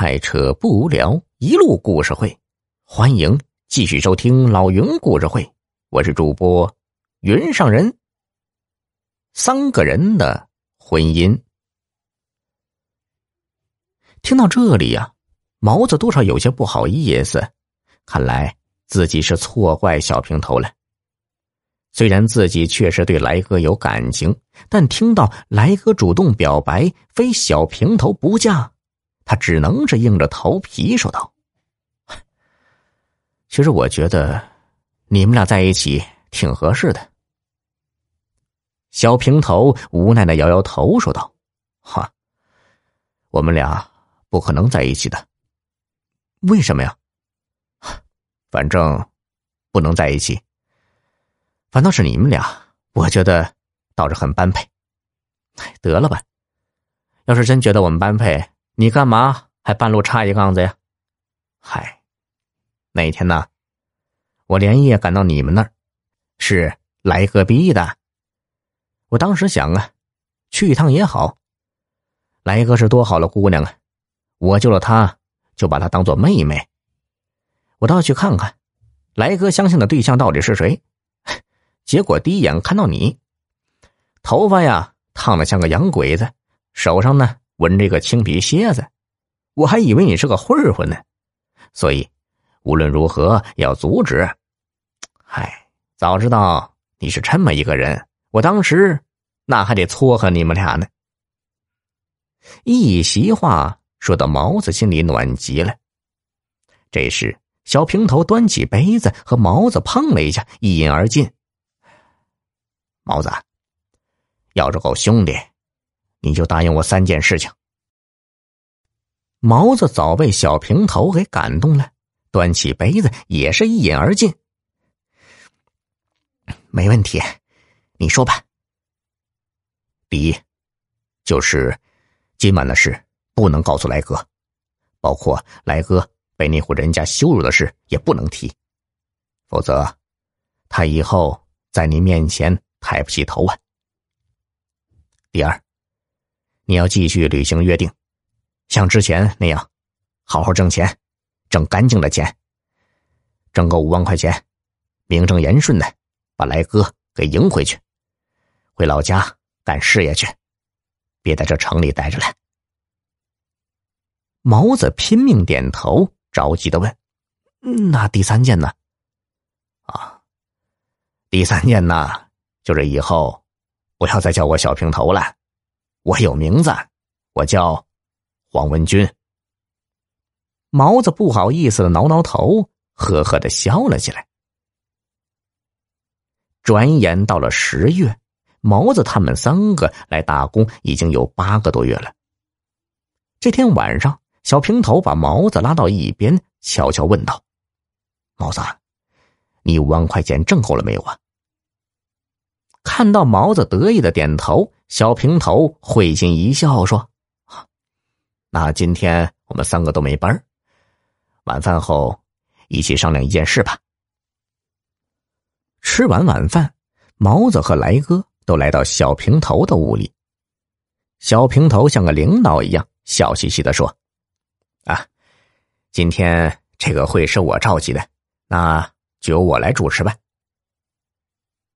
开车不无聊，一路故事会，欢迎继续收听老云故事会。我是主播云上人。三个人的婚姻，听到这里呀，毛子多少有些不好意思，看来自己是错怪小平头了。虽然自己确实对来哥有感情，但听到来哥主动表白，非小平头不嫁。他只能是硬着头皮说道：“其实我觉得你们俩在一起挺合适的。”小平头无奈的摇摇头说道：“哈，我们俩不可能在一起的。为什么呀？反正不能在一起。反倒是你们俩，我觉得倒是很般配。得了吧，要是真觉得我们般配。”你干嘛还半路插一杠子呀？嗨，那天呢，我连夜赶到你们那儿，是来哥逼的。我当时想啊，去一趟也好。来哥是多好的姑娘啊，我救了她，就把她当做妹妹。我倒要去看看，来哥相信的对象到底是谁。结果第一眼看到你，头发呀烫的像个洋鬼子，手上呢。闻这个青皮蝎子，我还以为你是个混混呢，所以无论如何要阻止。嗨，早知道你是这么一个人，我当时那还得撮合你们俩呢。一席话说到毛子心里暖极了。这时，小平头端起杯子和毛子碰了一下，一饮而尽。毛子，要是够兄弟。你就答应我三件事情。毛子早被小平头给感动了，端起杯子也是一饮而尽。没问题，你说吧。第一，就是今晚的事不能告诉来哥，包括来哥被那户人家羞辱的事也不能提，否则他以后在你面前抬不起头啊。第二。你要继续履行约定，像之前那样，好好挣钱，挣干净的钱，挣够五万块钱，名正言顺的把来哥给迎回去，回老家干事业去，别在这城里待着了。毛子拼命点头，着急的问：“那第三件呢？”啊，第三件呢，就是以后不要再叫我小平头了。我有名字，我叫黄文军。毛子不好意思的挠挠头，呵呵的笑了起来。转眼到了十月，毛子他们三个来打工已经有八个多月了。这天晚上，小平头把毛子拉到一边，悄悄问道：“毛子，你五万块钱挣够了没有啊？”看到毛子得意的点头。小平头会心一笑，说：“那今天我们三个都没班晚饭后一起商量一件事吧。”吃完晚饭，毛子和来哥都来到小平头的屋里。小平头像个领导一样，笑嘻嘻的说：“啊，今天这个会是我召集的，那就由我来主持吧。”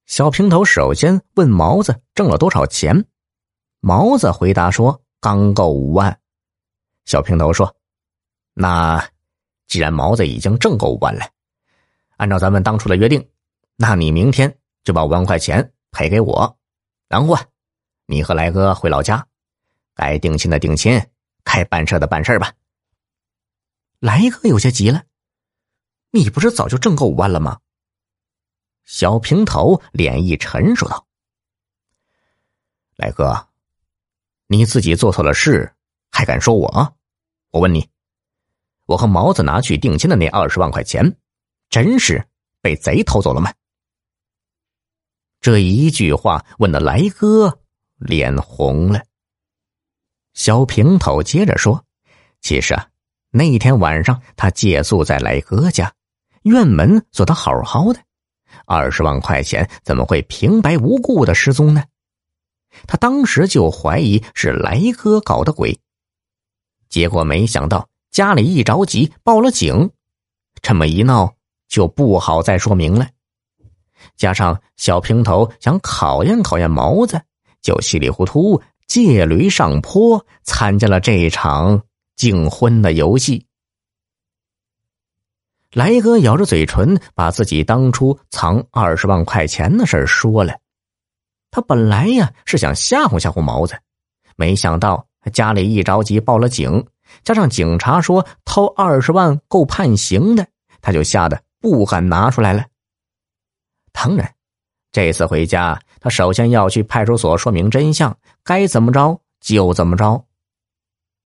小平头首先问毛子挣了多少钱，毛子回答说刚够五万。小平头说：“那既然毛子已经挣够五万了，按照咱们当初的约定，那你明天就把五万块钱赔给我，然后啊，你和来哥回老家，该定亲的定亲，该办事的办事吧。”来哥有些急了：“你不是早就挣够五万了吗？”小平头脸一沉，说道：“来哥，你自己做错了事，还敢说我？我问你，我和毛子拿去定亲的那二十万块钱，真是被贼偷走了吗？”这一句话问的来哥脸红了。小平头接着说：“其实啊，那天晚上他借宿在来哥家，院门锁得好好的。”二十万块钱怎么会平白无故的失踪呢？他当时就怀疑是来哥搞的鬼，结果没想到家里一着急报了警，这么一闹就不好再说明了。加上小平头想考验考验毛子，就稀里糊涂借驴上坡，参加了这场竞婚的游戏。来哥咬着嘴唇，把自己当初藏二十万块钱的事说了。他本来呀是想吓唬吓唬毛子，没想到家里一着急报了警，加上警察说偷二十万够判刑的，他就吓得不敢拿出来了。当然，这次回家，他首先要去派出所说明真相，该怎么着就怎么着。